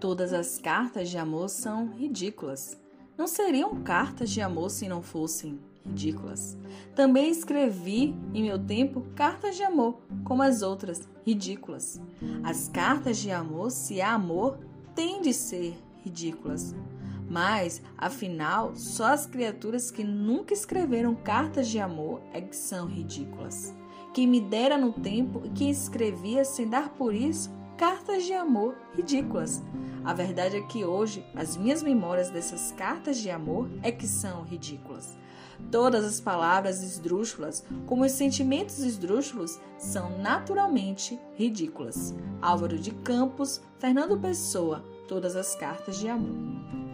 Todas as cartas de amor são ridículas. Não seriam cartas de amor se não fossem ridículas. Também escrevi, em meu tempo, cartas de amor, como as outras, ridículas. As cartas de amor, se há amor, têm de ser ridículas. Mas, afinal, só as criaturas que nunca escreveram cartas de amor é que são ridículas. Quem me dera no tempo que escrevia sem dar por isso cartas de amor ridículas. A verdade é que hoje as minhas memórias dessas cartas de amor é que são ridículas. Todas as palavras esdrúxulas, como os sentimentos esdrúxulos, são naturalmente ridículas. Álvaro de Campos, Fernando Pessoa, todas as cartas de amor.